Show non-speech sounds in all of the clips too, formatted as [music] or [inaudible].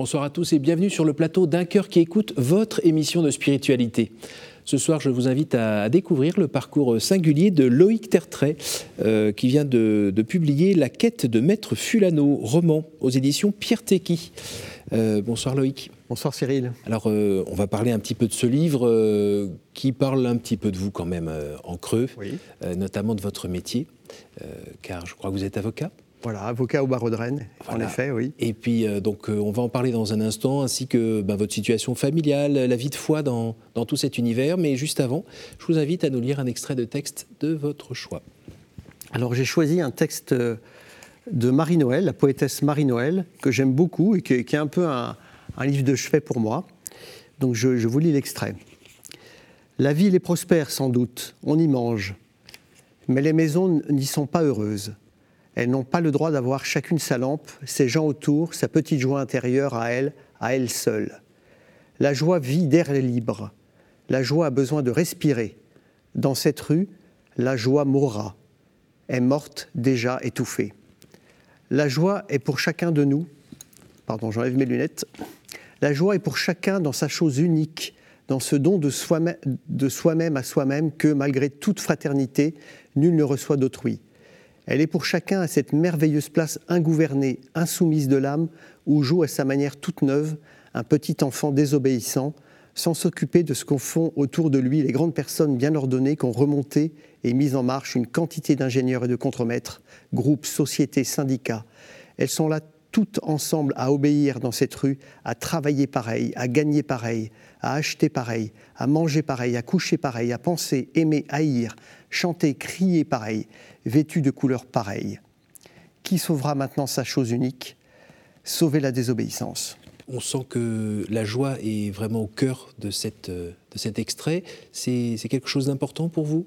Bonsoir à tous et bienvenue sur le plateau d'un cœur qui écoute votre émission de spiritualité. Ce soir, je vous invite à découvrir le parcours singulier de Loïc Tertrais, euh, qui vient de, publier La quête de Maître Fulano, roman aux éditions Pierre Tecky. Euh, bonsoir Loïc. Bonsoir Cyril. Alors, euh, on va parler un petit peu de ce livre qui parle un petit peu de vous quand même en creux, notamment de votre métier, car je crois que vous êtes avocat. Voilà, avocat au barreau de Rennes, en effet, oui. Et puis, euh, donc, euh, on va en parler dans un instant, ainsi que ben, votre situation familiale, la vie de foi dans, dans, tout cet univers. Mais juste avant, je vous invite à nous lire un extrait de texte de votre choix. Alors, j'ai choisi un texte euh, de Marie-Noël, la poétesse Marie-Noël, que j'aime beaucoup et qui, est un peu un, livre de chevet pour moi. Donc, je, je vous lis l'extrait. La ville est prospère, sans doute, on y mange, mais les maisons n'y sont pas heureuses. Elles n'ont pas le droit d'avoir chacune sa lampe, ses gens autour, sa petite joie intérieure à elle, à elle seule. La joie vit d'air libre. La joie a besoin de respirer. Dans cette rue, la joie mourra, est morte déjà étouffée. La joie est pour chacun de nous, pardon, j'enlève mes lunettes, la joie est pour chacun dans sa chose unique, dans ce don de soi-même à soi-même que, malgré toute fraternité, nul ne reçoit d'autrui. Elle est pour chacun à cette merveilleuse place ingouvernée, insoumise de l'âme, où joue à sa manière toute neuve un petit enfant désobéissant, sans s'occuper de ce qu'ont font autour de lui les grandes personnes bien ordonnées qui ont remonté et mis en marche une quantité d'ingénieurs et de contremaîtres, groupes, sociétés, syndicats. Elles sont là toutes ensemble à obéir dans cette rue, à travailler pareil, à gagner pareil, à acheter pareil, à manger pareil, à coucher pareil, à penser, aimer, haïr, chanter, crier pareil vêtu de couleurs pareilles. Qui sauvera maintenant sa chose unique? Sauver la désobéissance. On sent que la joie est vraiment au cœur de, cette, de cet extrait. C'est quelque chose d'important pour vous?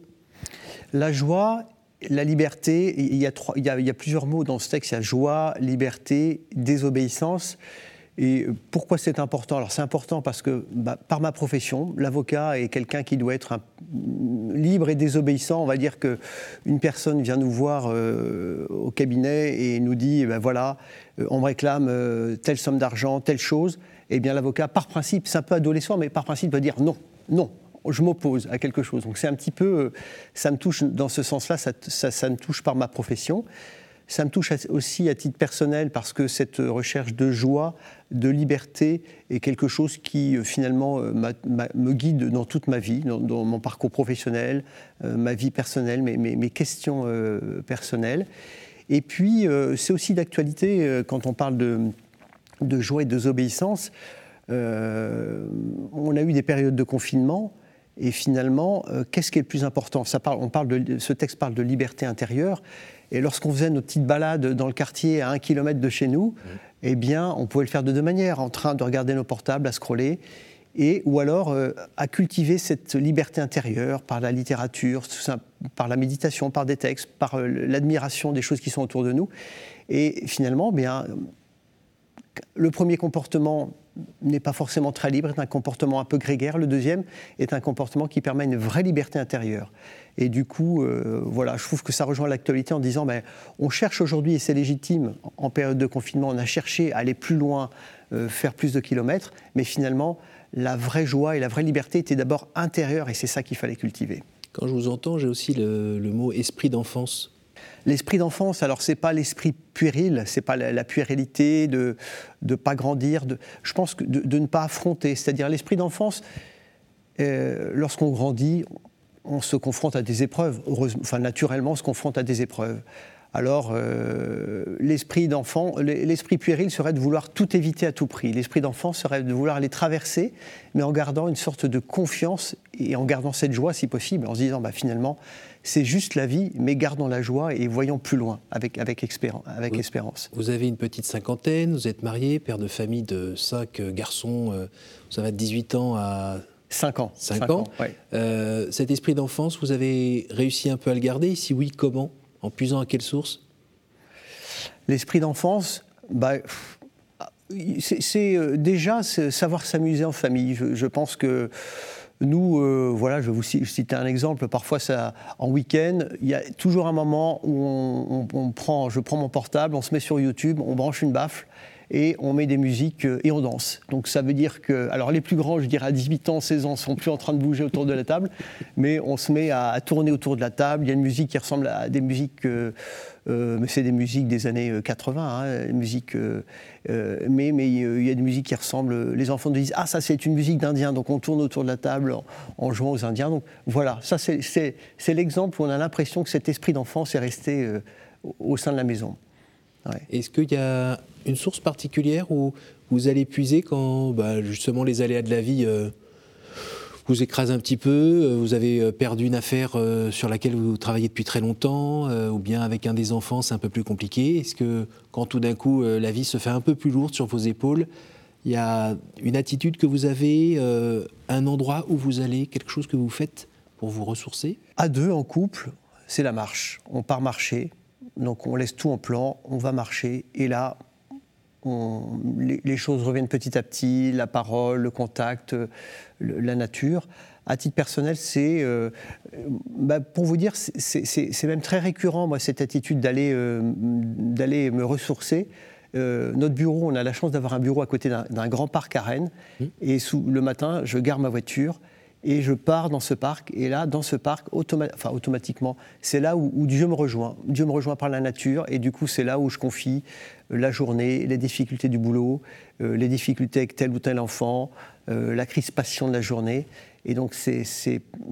La joie, la liberté, il y, a trois, il, y a, il y, a plusieurs mots dans ce texte. Il y a joie, liberté, désobéissance. Et pourquoi c'est important? Alors c'est important parce que bah, par ma profession, l'avocat est quelqu'un qui doit être libre et désobéissant. On va dire qu'une personne vient nous voir euh, au cabinet et nous dit, eh ben voilà, euh, on me réclame euh, telle somme d'argent, telle chose. Eh bien l'avocat, par principe, c'est un peu adolescent, mais par principe, va dire non, non, je m'oppose à quelque chose. Donc c'est un petit peu, ça me touche dans ce sens-là, ça, ça, me touche par ma profession. Ça me touche aussi à titre personnel parce que cette recherche de joie, de liberté est quelque chose qui euh, finalement euh, me guide dans toute ma vie, dans, mon parcours professionnel, euh, ma vie personnelle, mes, questions personnelles. Et puis c'est aussi d'actualité quand on parle de, de joie et de désobéissance. on a eu des périodes de confinement. Et finalement, qu'est-ce qui est le plus important? Ça parle, on parle de, Ce texte parle de liberté intérieure. Et lorsqu'on faisait nos petites balades dans le quartier à un kilomètre de chez nous, mmh. eh bien, on pouvait le faire de deux manières, en train de regarder nos portables, à scroller, et, ou alors euh, à cultiver cette liberté intérieure par la littérature, par la méditation, par des textes, par euh, l'admiration des choses qui sont autour de nous. Et finalement, eh bien, le premier comportement n'est pas forcément très libre, est un comportement un peu grégaire. Le deuxième est un comportement qui permet une vraie liberté intérieure. Et du coup, euh, voilà, je trouve que ça rejoint l'actualité en disant, ben, on cherche aujourd'hui, et c'est légitime, en période de confinement, on a cherché à aller plus loin, euh, faire plus de kilomètres, mais finalement, la vraie joie et la vraie liberté étaient d'abord intérieures, et c'est ça qu'il fallait cultiver. Quand je vous entends, j'ai aussi le, mot esprit d'enfance. L'esprit d'enfance, alors c'est pas l'esprit puéril, c'est pas la, puérilité de ne pas grandir, de, je pense de, ne pas affronter. C'est-à-dire l'esprit d'enfance, euh, lorsqu'on grandit, on se confronte à des épreuves. naturellement, on se confronte à des épreuves. Alors, euh, l'esprit d'enfant, l'esprit puéril serait de vouloir tout éviter à tout prix. L'esprit d'enfant serait de vouloir les traverser, mais en gardant une sorte de confiance et en gardant cette joie si possible, en se disant bah, finalement, c'est juste la vie, mais gardons la joie et voyons plus loin avec, avec, avec espérance. Vous avez une petite cinquantaine, vous êtes marié, père de famille de cinq garçons, euh, ça va de 18 ans à 5 ans. 5, ans. Euh, cet esprit d'enfance, vous avez réussi un peu à le garder? Si oui, comment? En puisant à quelle source? L'esprit d'enfance, bah, c'est euh, déjà savoir s'amuser en famille. Je, pense que nous, euh, voilà, je vais vous citer un exemple. Parfois, ça, en week-end, il y a toujours un moment où je prends mon portable, on se met sur YouTube, on branche une baffle et on met des musiques et on danse. Donc ça veut dire que, alors les plus grands, je dirais à 18 ans, 16 ans, sont plus en train de bouger autour de la table, mais on se met à, tourner autour de la table. Il y a une musique qui ressemble à des musiques, mais c'est des musiques des années 80, hein, musiques, mais mais il y a des musiques qui ressemblent. Les enfants disent ah ça c'est une musique d'Indien, donc on tourne autour de la table en, jouant aux Indiens. Donc voilà, ça c'est l'exemple où on a l'impression que cet esprit d'enfance est resté au sein de la maison. Est-ce qu'il y a une source particulière où vous allez puiser quand bah, justement les aléas de la vie euh, vous écrasent un petit peu, euh, vous avez euh, perdu une affaire sur laquelle vous travaillez depuis très longtemps, ou bien avec un des enfants c'est un peu plus compliqué? Est-ce que quand tout d'un coup la vie se fait un peu plus lourde sur vos épaules, il y a une attitude que vous avez, un endroit où vous allez, quelque chose que vous faites pour vous ressourcer? À deux, en couple, c'est la marche. On part marcher, donc on laisse tout en plan, on va marcher, et là, les, choses reviennent petit à petit, la parole, le contact, la nature. À titre personnel, c'est, euh, bah, pour vous dire, c'est même très récurrent, moi, cette attitude d'aller euh, me ressourcer. Euh, notre bureau, on a la chance d'avoir un bureau à côté d'un grand parc à Rennes. Mmh. Et sous, le matin, je gare ma voiture et je pars dans ce parc. Et là, dans ce parc, enfin, automatiquement, c'est là où, Dieu me rejoint. Dieu me rejoint par la nature, et du coup, c'est là où je confie euh, la journée, les difficultés du boulot, euh, les difficultés avec tel ou tel enfant, euh, la crispation de la journée. Et donc, c'est,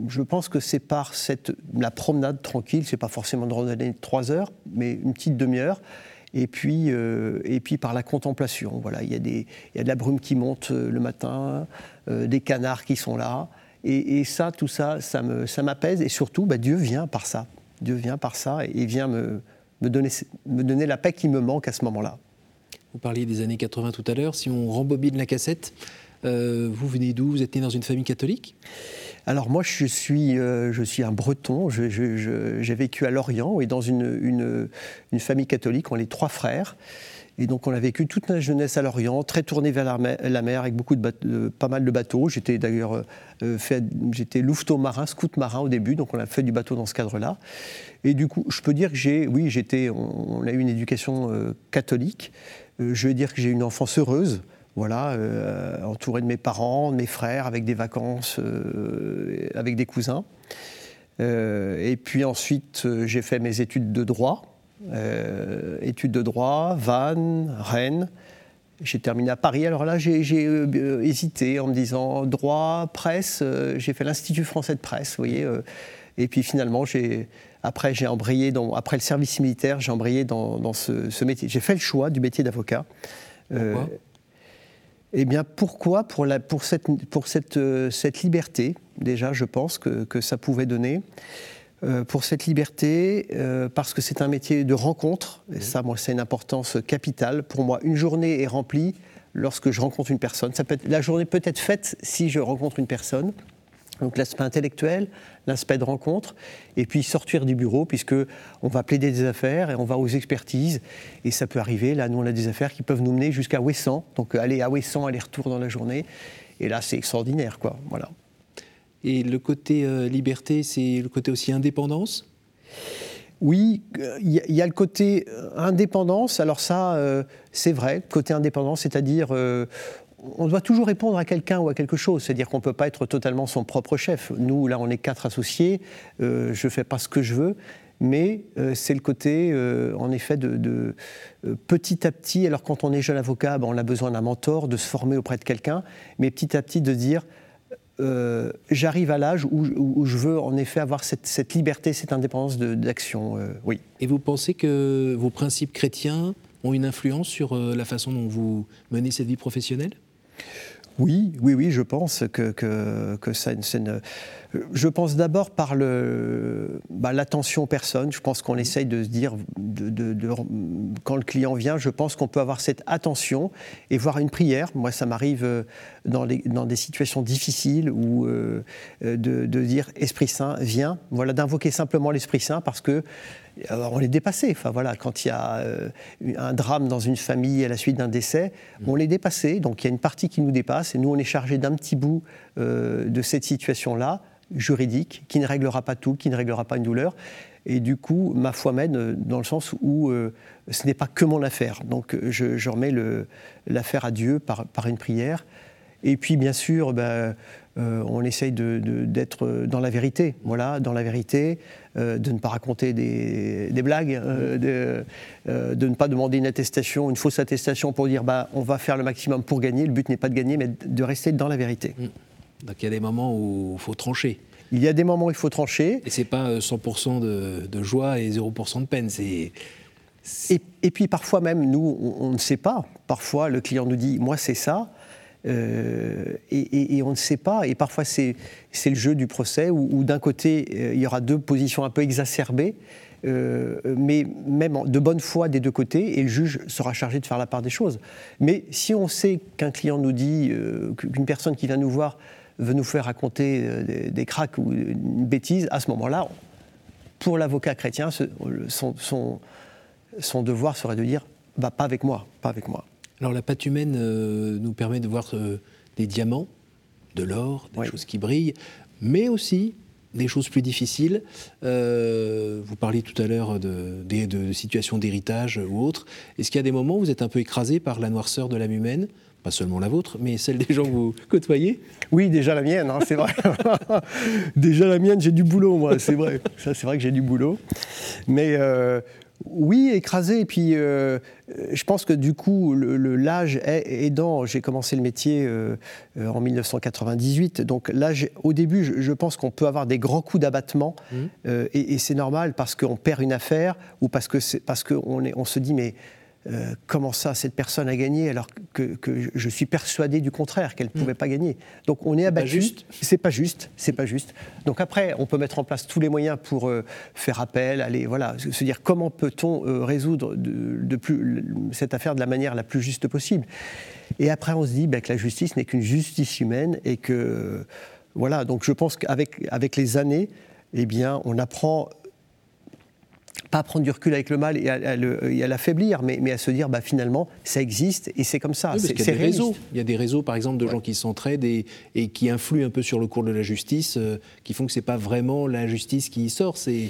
je pense que c'est par cette, la promenade tranquille, c'est pas forcément de randonnée de trois heures, mais une petite demi-heure. Et puis, et puis par la contemplation. Voilà, il y, a des, il y a de la brume qui monte le matin, des canards qui sont là. Et, ça, tout ça, ça m'apaise. et surtout, bah, Dieu vient par ça. Dieu vient par ça et, vient me, me, donner, me donner la paix qui me manque à ce moment-là. Vous parliez des années 80 tout à l'heure. Si on rembobine la cassette, euh, vous venez d'où? Vous êtes né dans une famille catholique? Alors moi, je suis, euh, je suis un breton, j'ai vécu à Lorient et dans une, une, une, famille catholique, on est trois frères. Et donc on a vécu toute notre jeunesse à Lorient, très tourné vers la mer, avec beaucoup de, pas mal de bateaux. J'étais d'ailleurs euh, euh, fait, j'étais louveteau marin, scout marin au début, donc on a fait du bateau dans ce cadre-là. Et du coup, je peux dire que j'ai, oui, j'étais, on, a eu une éducation euh, catholique. je veux dire que j'ai une enfance heureuse voilà, entouré de mes parents, de mes frères, avec des vacances, avec des cousins. et puis ensuite, j'ai fait mes études de droit. Euh, études de droit, Vannes, Rennes. J'ai terminé à Paris. Alors là, j'ai euh, hésité en me disant droit, presse. Euh, j'ai fait l'Institut français de presse, vous voyez. et puis finalement, après, j'ai embrayé dans, après le service militaire, j'ai embrayé dans, ce, métier. J'ai fait le choix du métier d'avocat. Pourquoi? Eh bien, pourquoi? Pour, la, pour, cette, pour cette, cette, liberté, déjà, je pense que, que ça pouvait donner. Euh, pour cette liberté, euh, parce que c'est un métier de rencontre, et ça, moi, c'est une importance capitale. Pour moi, une journée est remplie lorsque je rencontre une personne. Ça peut être, la journée peut être faite si je rencontre une personne. Donc l'aspect intellectuel, l'aspect de rencontre, et puis sortir du bureau, puisque on va plaider des affaires et on va aux expertises, et ça peut arriver. Là, nous, on a des affaires qui peuvent nous mener jusqu'à Ouessant, donc aller à Ouessant, aller-retour dans la journée, et là, c'est extraordinaire, quoi. Voilà. Et le côté euh, liberté, c'est le côté aussi indépendance oui, il y, a le côté euh, indépendance. Alors ça, euh, c'est vrai, côté indépendance, c'est-à-dire on doit toujours répondre à quelqu'un ou à quelque chose. C'est-à-dire qu'on ne peut pas être totalement son propre chef. Nous, là, on est quatre associés. je ne fais pas ce que je veux. Mais c'est le côté, en effet, de, petit à petit. Alors quand on est jeune avocat, ben, on a besoin d'un mentor, de se former auprès de quelqu'un. Mais petit à petit, de dire euh, j'arrive à l'âge où, je veux en effet avoir cette, liberté, cette indépendance d'action. Euh, oui. Et vous pensez que vos principes chrétiens ont une influence sur euh, la façon dont vous menez cette vie professionnelle? Oui, oui, oui, je pense que, que, que ça, une, je pense d'abord par bah, l'attention aux personnes. Je pense qu'on essaye de se dire, de, quand le client vient, je pense qu'on peut avoir cette attention et voir une prière. Moi, ça m'arrive euh, dans, dans, des situations difficiles où euh, de, dire Esprit Saint, viens. Voilà, d'invoquer simplement l'Esprit Saint parce que on est dépassé. Enfin voilà, quand il y a euh, un drame dans une famille à la suite d'un décès, on l'est dépassé. Donc il y a une partie qui nous dépasse et nous on est chargé d'un petit bout de cette situation-là juridique qui ne réglera pas tout, qui ne réglera pas une douleur. Et du coup, ma foi mène dans le sens où ce n'est pas que mon affaire. Donc je, remets l'affaire à Dieu par, par, une prière. Et puis, bien sûr, ben, euh, on essaye d'être dans la vérité, voilà, dans la vérité, euh, de ne pas raconter des, blagues, euh, de, ne pas demander une attestation, une fausse attestation pour dire bah, on va faire le maximum pour gagner. Le but n'est pas de gagner, mais de rester dans la vérité. Mmh. Donc il y a des moments où il faut trancher. Il y a des moments où il faut trancher. Et c'est pas 100% de, joie et 0% de peine. C'est et, puis parfois même, nous, on, ne sait pas. Parfois, le client nous dit, moi, c'est ça. Euh, et, on ne sait pas. Et parfois, c'est le jeu du procès où, d'un côté, euh, il y aura deux positions un peu exacerbées. Euh, mais même de bonne foi des deux côtés, et le juge sera chargé de faire la part des choses. Mais si on sait qu'un client nous dit, qu'une personne qui vient nous voir veut nous faire raconter des, des cracks ou une bêtise, à ce moment-là, pour l'avocat chrétien, son, son, devoir serait de dire, bah, pas avec moi, pas avec moi. Alors la pâte humaine euh, nous permet de voir euh, des diamants, de l'or, des choses qui brillent, mais aussi des choses plus difficiles. Euh, vous parliez tout à l'heure de, de, situations d'héritage ou autres. Est-ce qu'il y a des moments où vous êtes un peu écrasé par la noirceur de l'âme humaine? Pas seulement la vôtre, mais celle des gens que vous côtoyez? Oui, déjà la mienne, hein, c'est vrai. [laughs] déjà la mienne, j'ai du boulot, moi, c'est vrai. Ça, c'est vrai que j'ai du boulot. Mais oui, écrasé. Et puis, euh, je pense que du coup, l'âge aidant, j'ai commencé le métier euh, en 1998. Donc là, au début, je, pense qu'on peut avoir des grands coups d'abattement. Mmh. Euh, et, c'est normal parce qu'on perd une affaire ou parce qu'on parce on se dit, mais euh, comment ça, cette personne a gagné alors que, je suis persuadé du contraire, qu'elle ne pouvait hmm. pas gagner. Donc on est abattu. C'est pas juste. C'est pas juste. Donc après, on peut mettre en place tous les moyens pour euh, faire appel, aller, voilà, se dire comment peut-on euh, résoudre de, plus, cette affaire de la manière la plus juste possible. Et après, on se dit ben, que la justice n'est qu'une justice humaine et que voilà. Donc je pense qu'avec avec les années, eh bien, on apprend pas prendre du recul avec le mal et à, l'affaiblir, mais, mais, à se dire bah, finalement ça existe et c'est comme ça. c'est il, y a des réseaux. il y a des réseaux, par exemple, de gens qui s'entraident et, et, qui influent un peu sur le cours de la justice, euh, qui font que c'est pas vraiment la justice qui sort, c'est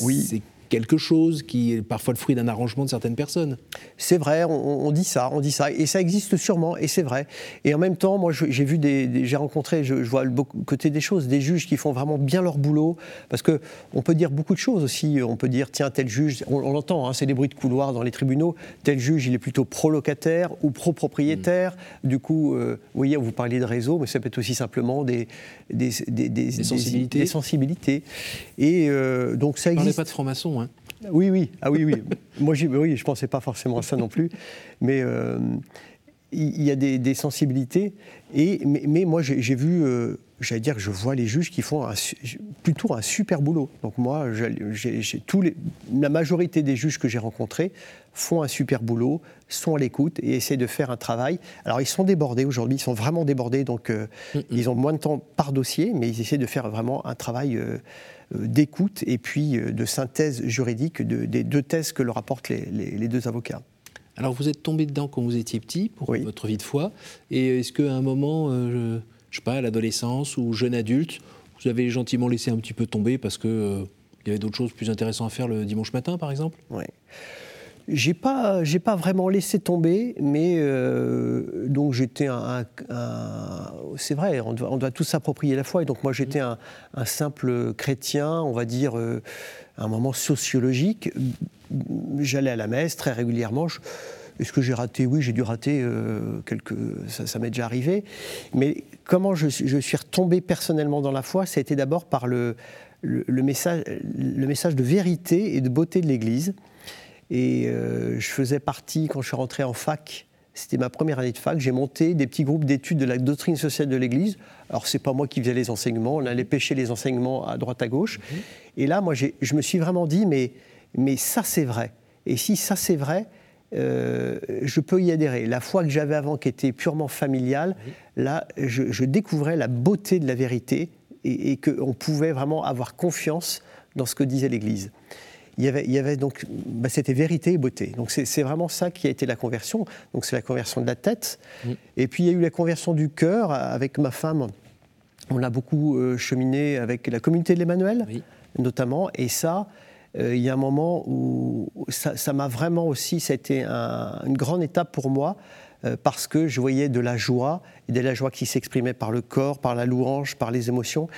oui quelque chose qui est parfois le fruit d'un arrangement de certaines personnes. C'est vrai, on, dit ça, on dit ça, et ça existe sûrement, et c'est vrai. Et en même temps, moi, j'ai vu des, j'ai rencontré, je, vois le côté des choses, des juges qui font vraiment bien leur boulot, parce que on peut dire beaucoup de choses aussi. On peut dire, tiens, tel juge, on, l'entend, hein, c'est des bruits de couloir dans les tribunaux. Tel juge, il est plutôt pro-locataire ou pro-propriétaire. Mm. Du coup, euh, vous voyez, vous parliez de réseau, mais ça peut être aussi simplement des des, des, sensibilités. sensibilités. Et euh, donc ça existe. On pas de franc-maçon. Oui, oui, ah oui, oui. [laughs] Moi, oui, je pensais pas forcément à ça non plus. Mais euh, il y a des, sensibilités. Et, mais, moi, j'ai vu, euh, j'allais dire que je vois les juges qui font plutôt un super boulot. Donc moi, tous les, la majorité des juges que j'ai rencontrés font un super boulot, sont à l'écoute et essaient de faire un travail. Alors ils sont débordés aujourd'hui, ils sont vraiment débordés, donc euh, ils ont moins de temps par dossier, mais ils essaient de faire vraiment un travail euh, d'écoute et puis euh, de synthèse juridique des deux thèses que leur apportent les, deux avocats. Alors vous êtes tombé dedans quand vous étiez petit pour votre vie de foi. Et est-ce qu'à un moment, euh, je sais pas, à l'adolescence ou jeune adulte, vous avez gentiment laissé un petit peu tomber parce qu'il y avait d'autres choses plus intéressantes à faire le dimanche matin, par exemple? Oui. J'ai pas, j'ai pas vraiment laissé tomber, mais euh, donc j'étais un, c'est vrai, on doit, on doit tous s'approprier la foi. Et donc moi j'étais un, simple chrétien, on va dire, euh, à un moment sociologique. J'allais à la messe très régulièrement. Est-ce que j'ai raté? Oui, j'ai dû rater euh, quelques. Ça, m'est déjà arrivé. Mais comment je, je, suis retombé personnellement dans la foi, ça a été d'abord par le, le, message, le message de vérité et de beauté de l'Église. Et euh, je faisais partie, quand je suis rentré en fac, c'était ma première année de fac, j'ai monté des petits groupes d'études de la doctrine sociale de l'Église. Alors, c'est pas moi qui faisais les enseignements, on allait pêcher les enseignements à droite à gauche. Mhm. Et là, moi, je me suis vraiment dit, mais, mais ça, c'est vrai. Et si ça, c'est vrai, euh, je peux y adhérer. La foi que j'avais avant, qui était purement familiale, là, je, découvrais la beauté de la vérité et, et qu'on pouvait vraiment avoir confiance dans ce que disait l'Église il y avait, il y avait donc, bah, c'était vérité et beauté. Donc c'est vraiment ça qui a été la conversion. Donc c'est la conversion de la tête. Et puis il y a eu la conversion du cœur avec ma femme. On a beaucoup euh, cheminé avec la communauté de l'Emmanuel, notamment. Et ça, il y a un moment où ça m'a vraiment aussi, a été une grande étape pour moi, parce que je voyais de la joie, et de la joie qui s'exprimait par le corps, par la louange, par les émotions.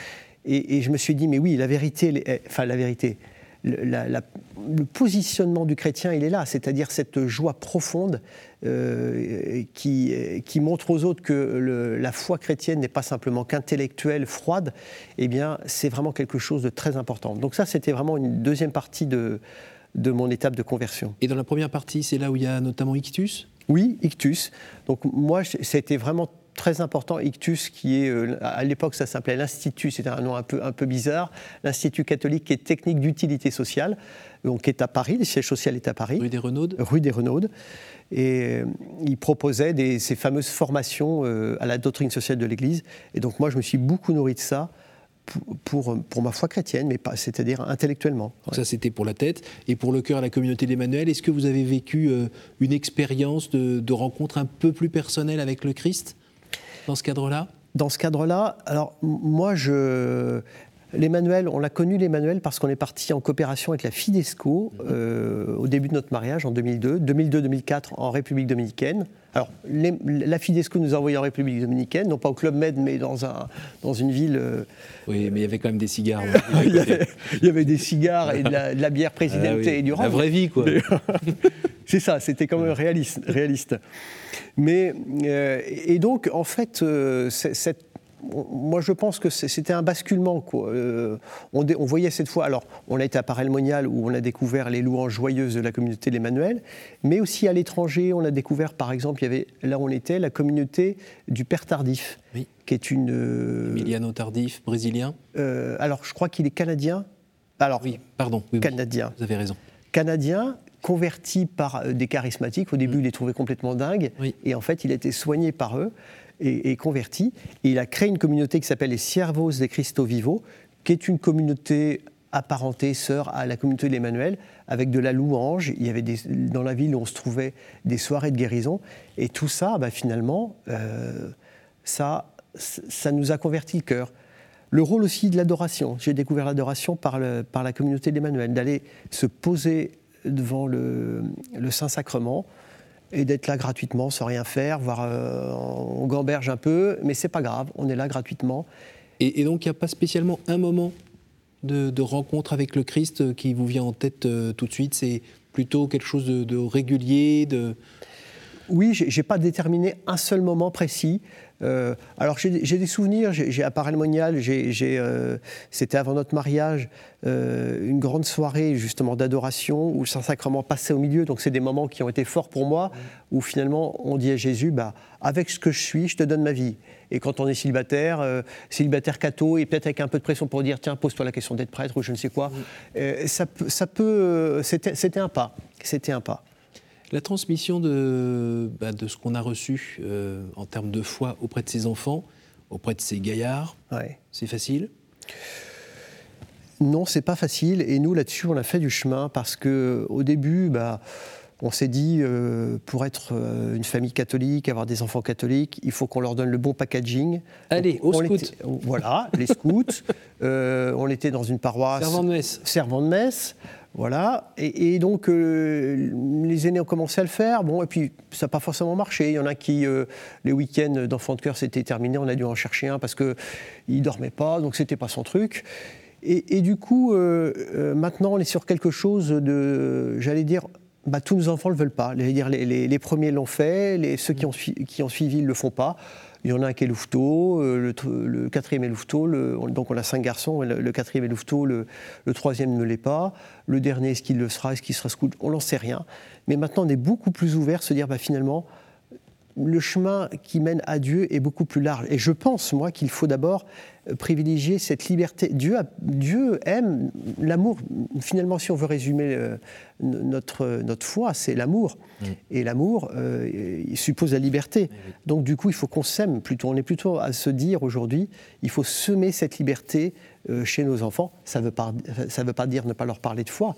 Et, et, je me suis dit, mais oui, la vérité, enfin la vérité, le positionnement du chrétien, il est là, c'est-à-dire cette joie profonde euh, qui, qui, montre aux autres que la foi chrétienne n'est pas simplement qu'intellectuelle, froide, eh bien, c'est vraiment quelque chose de très important. Donc ça, c'était vraiment une deuxième partie de, de mon étape de conversion. Et dans la première partie, c'est là où il y a notamment Ictus? Oui, Ictus. Donc moi, ça a été vraiment très important, Ictus, qui est, euh, à l'époque, ça s'appelait l'Institut, c'était un nom un peu, un peu bizarre, l'Institut catholique est technique d'utilité sociale, donc qui est à Paris, le siège social est à Paris. Rue des Renaudes Rue des Renaudes. Et euh, il proposait des, ces fameuses formations euh, à la doctrine sociale de l'Église. Et donc moi, je me suis beaucoup nourri de ça. Pour, pour, ma foi chrétienne, mais pas, c'est-à-dire intellectuellement. Ça, c'était pour la tête. Et pour le cœur, à la communauté d'Emmanuel, est-ce que vous avez vécu une expérience de, de rencontre un peu plus personnelle avec le Christ? Dans ce cadre-là? Dans ce cadre-là, alors moi, je. L'Emmanuel, on l'a connu l'Emmanuel parce qu'on est parti en coopération avec la Fidesco mhm. euh, au début de notre mariage en 2002, 2002-2004 en République dominicaine. Alors, la Fidesco nous a envoyés en République dominicaine, non pas au Club Med, mais dans, un, dans une ville. Euh, oui, mais il y avait quand même des cigares. [laughs] il, y avait, des cigares et de la, bière présidentée ah et du rhum. La vraie vie, quoi. [laughs] C'est ça, c'était quand même réaliste. réaliste. Mais, euh, et donc, en fait, cette moi, je pense que c'était un basculement. Quoi. Euh, on, on, voyait cette fois, alors, on a été à Parel-Monial où on a découvert les louanges joyeuses de la communauté de l'Emmanuel, mais aussi à l'étranger, on a découvert, par exemple, il y avait, là où on était, la communauté du Père Tardif, qui est une. Emiliano Tardif, brésilien Alors, je crois qu'il est canadien. Alors, oui, pardon. canadien. Vous avez raison. Canadien, converti par euh, des charismatiques. Au début, mm. il les trouvait complètement dingues. Et en fait, il a été soigné par eux et, converti. Et il a créé une communauté qui s'appelle les Siervos de Cristo Vivo, qui est une communauté apparentée, sœur à la communauté de l'Emmanuel, avec de la louange. Il y avait dans la ville où on se trouvait des soirées de guérison. Et tout ça, bah, finalement, euh, ça, ça nous a converti le cœur. Le rôle aussi de l'adoration. J'ai découvert l'adoration par, par la communauté d'Emmanuel, d'aller se poser devant le, Saint-Sacrement et d'être là gratuitement sans rien faire, voire euh, on gamberge un peu, mais c'est pas grave, on est là gratuitement. Et, donc il n'y a pas spécialement un moment de, rencontre avec le Christ qui vous vient en tête euh, tout de suite? C'est plutôt quelque chose de, régulier de... Oui, j'ai pas déterminé un seul moment précis. Euh, alors j'ai des souvenirs, j'ai à Paralmonial, euh, c'était avant notre mariage, euh, une grande soirée justement d'adoration où le Saint-Sacrement passait au milieu, donc c'est des moments qui ont été forts pour moi, où finalement on dit à Jésus, bah, avec ce que je suis, je te donne ma vie. Et quand on est célibataire, célibataire catho, et peut-être avec un peu de pression pour dire, tiens, pose-toi la question d'être prêtre ou je ne sais quoi, ça, ça peut, c'était un pas, c'était un pas. La transmission de, bah, de ce qu'on a reçu euh, en termes de foi auprès de ses enfants, auprès de ses gaillards, c'est facile? Non, c'est pas facile. Et nous, là-dessus, on a fait du chemin parce que au début, bah, on s'est dit, euh, pour être euh, une famille catholique, avoir des enfants catholiques, il faut qu'on leur donne le bon packaging. Allez, aux scouts. Voilà, les scouts. [laughs] on était dans une paroisse. Servant de messe. Servant de messe. Voilà. Et, donc, euh, les aînés ont commencé à le faire. Bon, et puis, ça n'a pas forcément marché. Il y en a qui, euh, les week-ends d'enfants de cœur, c'était terminé. On a dû en chercher un parce qu'il ne dormait pas, donc c'était pas son truc. Et, du coup, euh, maintenant, on est sur quelque chose de, j'allais dire, bah, tous nos enfants ne le veulent pas. Dire, les, premiers l'ont fait, les, ceux qui ont, qui ont suivi ne le font pas. Il y en a un qui est louveteau, euh, le, quatrième est louveteau, donc on a cinq garçons, le, quatrième est louveteau, le, troisième ne l'est pas, le dernier est-ce qu'il le sera, est-ce qu'il sera scout, on n'en sait rien. Mais maintenant on est beaucoup plus ouvert, se dire bah, finalement le chemin qui mène à Dieu est beaucoup plus large. Et je pense, moi, qu'il faut d'abord euh, privilégier cette liberté. Dieu, Dieu aime l'amour. Finalement, si on veut résumer euh, notre, notre foi, c'est l'amour. Et l'amour, euh, il suppose la liberté. Donc, du coup, il faut qu'on s'aime plutôt. On est plutôt à se dire aujourd'hui, il faut semer cette liberté chez nos enfants. Ça ne veut, pas, ça veut pas dire ne pas leur parler de foi.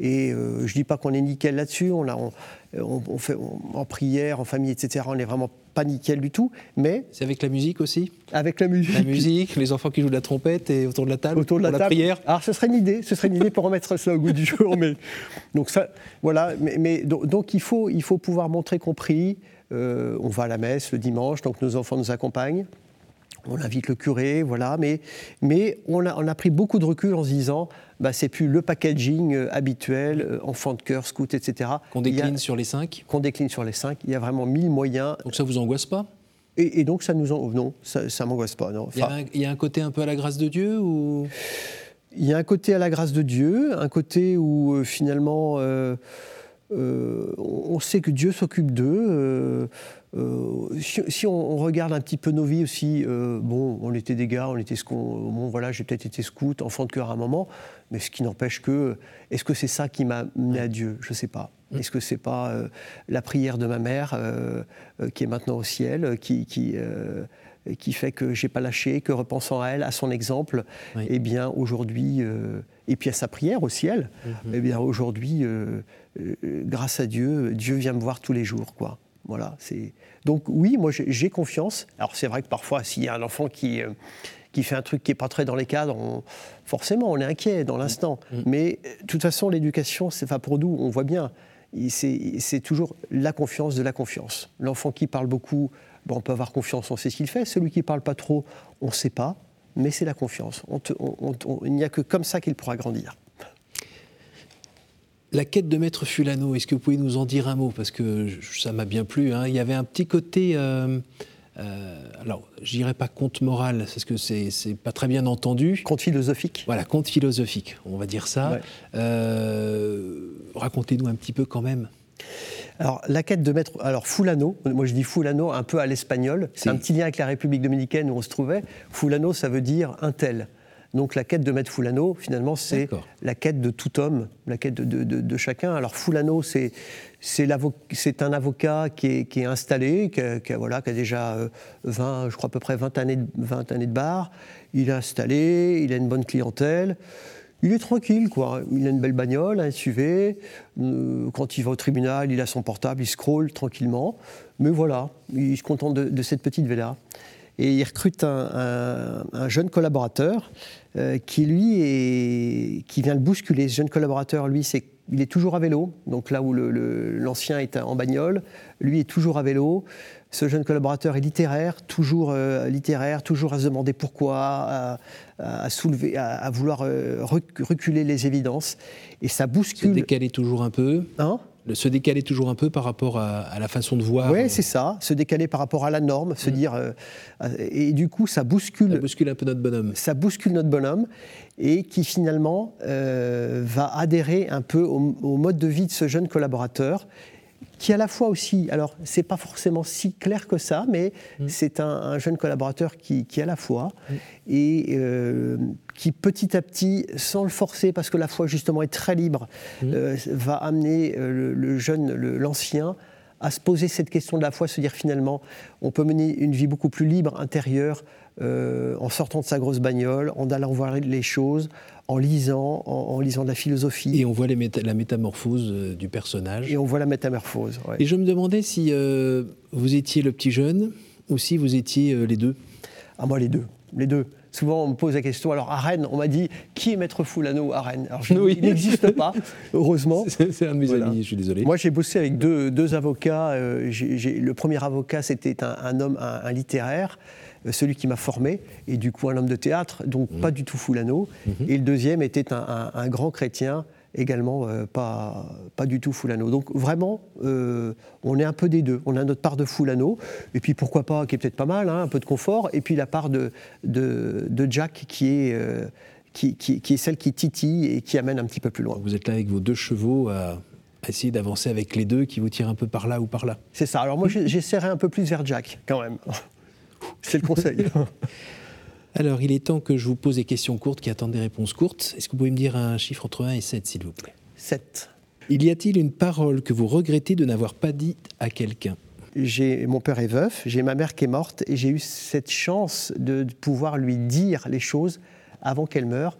Et je ne dis pas qu'on est nickel là-dessus. On, on, on, fait en prière, en famille, etc. On est vraiment pas nickel du tout, mais... C'est avec la musique aussi? Avec la musique. La musique, les enfants qui jouent de la trompette et autour de la table Autour de la, pour table. prière Alors ce serait une idée, ce serait une idée pour remettre cela au goût du jour. Mais, donc ça, voilà, mais, mais donc, donc, il, faut, il faut pouvoir montrer qu'on prie, euh, on va à la messe le dimanche, donc nos enfants nous accompagnent on invite le curé, voilà, mais, mais on, a, on a pris beaucoup de recul en se disant, bah, c'est plus le packaging euh, habituel, euh, enfant de cœur, scout, etc. Qu'on décline sur les cinq? Qu'on décline sur les cinq. Il y a vraiment mille moyens. Donc ça vous angoisse pas? Et, et, donc ça nous en... non, ça, ne m'angoisse pas. Non. il, y un, il, y a un côté un peu à la grâce de Dieu ou? Il y a un côté à la grâce de Dieu, un côté où euh, finalement euh, on sait que Dieu s'occupe d'eux. Euh, euh, si, si on, on, regarde un petit peu nos vies aussi, bon, on était des gars, on était ce qu'on. Bon, voilà, j'ai peut-être été scout, enfant de cœur à un moment, mais ce qui n'empêche que. Est-ce que c'est ça qui m'a mené à Dieu? Je ne sais pas. Est-ce que c'est pas la prière de ma mère, qui est maintenant au ciel, qui. qui qui fait que j'ai pas lâché, que repensant à elle, à son exemple, oui. eh bien aujourd'hui, euh, et puis à sa prière au ciel, mm -hmm. eh bien aujourd'hui, euh, euh, grâce à Dieu, Dieu vient me voir tous les jours, quoi. Voilà, c'est donc oui, moi j'ai confiance. Alors c'est vrai que parfois, s'il y a un enfant qui qui fait un truc qui est pas très dans les cadres, on, forcément on est inquiet dans l'instant. Mm -hmm. Mais de toute façon, l'éducation, c'est pas pour nous, on voit bien. C'est toujours la confiance de la confiance. L'enfant qui parle beaucoup, bon, on peut avoir confiance, on sait ce qu'il fait. Celui qui parle pas trop, on ne sait pas, mais c'est la confiance. On te, on, on, il n'y a que comme ça qu'il pourra grandir. La quête de Maître Fulano, est-ce que vous pouvez nous en dire un mot? Parce que ça m'a bien plu. Hein. Il y avait un petit côté. Euh, euh, alors, je dirais pas conte moral, parce que c'est pas très bien entendu. Conte philosophique. Voilà, conte philosophique, on va dire ça. Ouais. Euh, Racontez-nous un petit peu quand même. Alors, la quête de maître. Alors, Fulano, moi je dis Fulano un peu à l'espagnol. C'est un petit lien avec la République dominicaine où on se trouvait. Fulano, ça veut dire un tel. Donc, la quête de maître Fulano, finalement, c'est la quête de tout homme, la quête de, de, de, de chacun. Alors, Fulano, c'est un avocat qui est, qui est installé, qui a, qui, a, voilà, qui a déjà 20, je crois à peu près 20 années, 20 années de bar. Il est installé, il a une bonne clientèle il est tranquille, quoi. Il a une belle bagnole, un SUV. Euh, quand il va au tribunal, il a son portable, il scrolle tranquillement. Mais voilà, il se contente de, cette petite villa. Et il recrute un jeune collaborateur euh, qui, lui, est, qui vient le bousculer. Ce jeune collaborateur, lui, c'est il est toujours à vélo, donc là où l'ancien est en bagnole, lui est toujours à vélo. Ce jeune collaborateur est littéraire, toujours euh, littéraire, toujours à se demander pourquoi, à, à soulever, à, à vouloir euh, reculer les évidences. Et ça bouscule. Se décaler toujours un peu. Hein? Se décaler toujours un peu par rapport à, à la façon de voir. Oui, c'est ça. Se décaler par rapport à la norme, se mmh. dire. Euh, et du coup, ça bouscule. Ça bouscule un peu notre bonhomme. Ça bouscule notre bonhomme et qui finalement euh, va adhérer un peu au, au, mode de vie de ce jeune collaborateur qui à la fois aussi, alors c'est pas forcément si clair que ça, mais mmh. c'est un, un, jeune collaborateur qui, qui à la foi mmh. et euh, qui petit à petit, sans le forcer, parce que la foi justement est très libre, mmh. euh, va amener euh, le, le, jeune, l'ancien, à se poser cette question de la foi, se dire finalement, on peut mener une vie beaucoup plus libre, intérieure, euh, en sortant de sa grosse bagnole, en allant voir les choses, en lisant, en, en lisant de la philosophie. Et on voit méta la métamorphose euh, du personnage. Et on voit la métamorphose. Ouais. Et je me demandais si euh, vous étiez le petit jeune ou si vous étiez les deux? Ah moi les deux, les deux. Souvent, on me pose la question. Alors, à Rennes, on m'a dit qui est Maître Foulano à Rennes? Alors, je, oui. Il n'existe pas, [laughs] heureusement. C'est un de mes voilà. amis, je suis désolé. Moi, j'ai bossé avec deux, deux avocats. Euh, j ai, j ai, le premier avocat, c'était un, un, homme, un, un littéraire celui qui m'a formé, et du coup un homme de théâtre, donc mmh. pas du tout Foulano. Mmh. Et le deuxième était un, un, un grand chrétien, également euh, pas, pas du tout Foulano. Donc vraiment, euh, on est un peu des deux. On a notre part de Foulano, et puis pourquoi pas, qui est peut-être pas mal, hein, un peu de confort, et puis la part de, de, de Jack qui est... Euh, qui, qui, qui, est celle qui titille et qui amène un petit peu plus loin. Vous êtes là avec vos deux chevaux à essayer d'avancer avec les deux qui vous tirent un peu par là ou par là. C'est ça. Alors moi, j'essaierai un peu plus vers Jack, quand même. [laughs] C'est le conseil. [laughs] Alors, il est temps que je vous pose des questions courtes qui attendent des réponses courtes. Est-ce que vous pouvez me dire un chiffre entre 1 et 7, s'il vous plaît? 7. Il y a-t-il une parole que vous regrettez de n'avoir pas dit à quelqu'un? Mon père est veuf, j'ai ma mère qui est morte et j'ai eu cette chance de, de, pouvoir lui dire les choses avant qu'elle meure.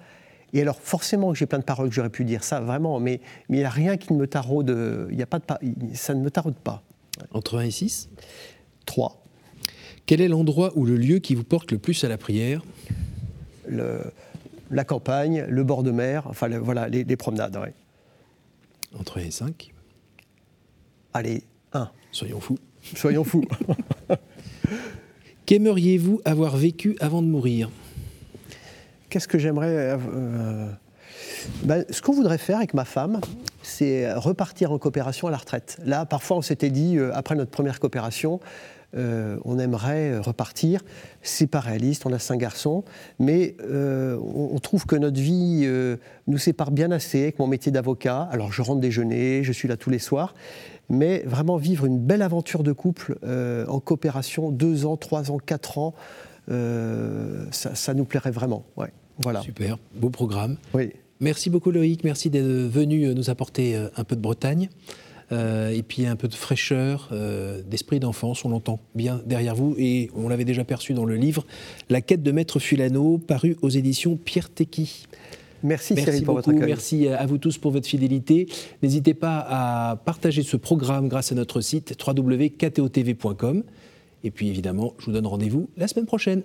Et alors forcément que j'ai plein de paroles que j'aurais pu dire ça, vraiment, mais il n'y a rien qui ne me taraude, il y a pas de, ça ne me taraude pas. Entre 1 et 6 3. Quel est l'endroit ou le lieu qui vous porte le plus à la prière? La campagne, le bord de mer, enfin voilà, les, promenades. Entre les cinq Allez, un. Soyons fous. Soyons fous. [laughs] Qu'aimeriez-vous avoir vécu avant de mourir? Qu'est-ce que j'aimerais... Euh, ben, ce qu'on voudrait faire avec ma femme, c'est repartir en coopération à la retraite. Là, parfois, on s'était dit, euh, après notre première coopération, euh, on aimerait repartir. C'est pas réaliste, on a cinq garçons, mais on, trouve que notre vie nous sépare bien assez avec mon métier d'avocat. Alors je rentre déjeuner, je suis là tous les soirs, mais vraiment vivre une belle aventure de couple en coopération, deux ans, trois ans, quatre ans, ça, nous plairait vraiment. Ouais. Voilà. Super, beau programme. Oui. Merci beaucoup Loïc, merci d'être venu euh, nous apporter euh, un peu de Bretagne. Euh, et puis un peu de fraîcheur, d'esprit d'enfance, on l'entend bien derrière vous, et on l'avait déjà perçu dans le livre La quête de Maître Fulano, paru aux éditions Pierre Tequi. Merci, Merci Cyril pour votre accueil. Merci à vous tous pour votre fidélité. N'hésitez pas à partager ce programme grâce à notre site www.ktotv.com. Et puis évidemment, je vous donne rendez-vous la semaine prochaine.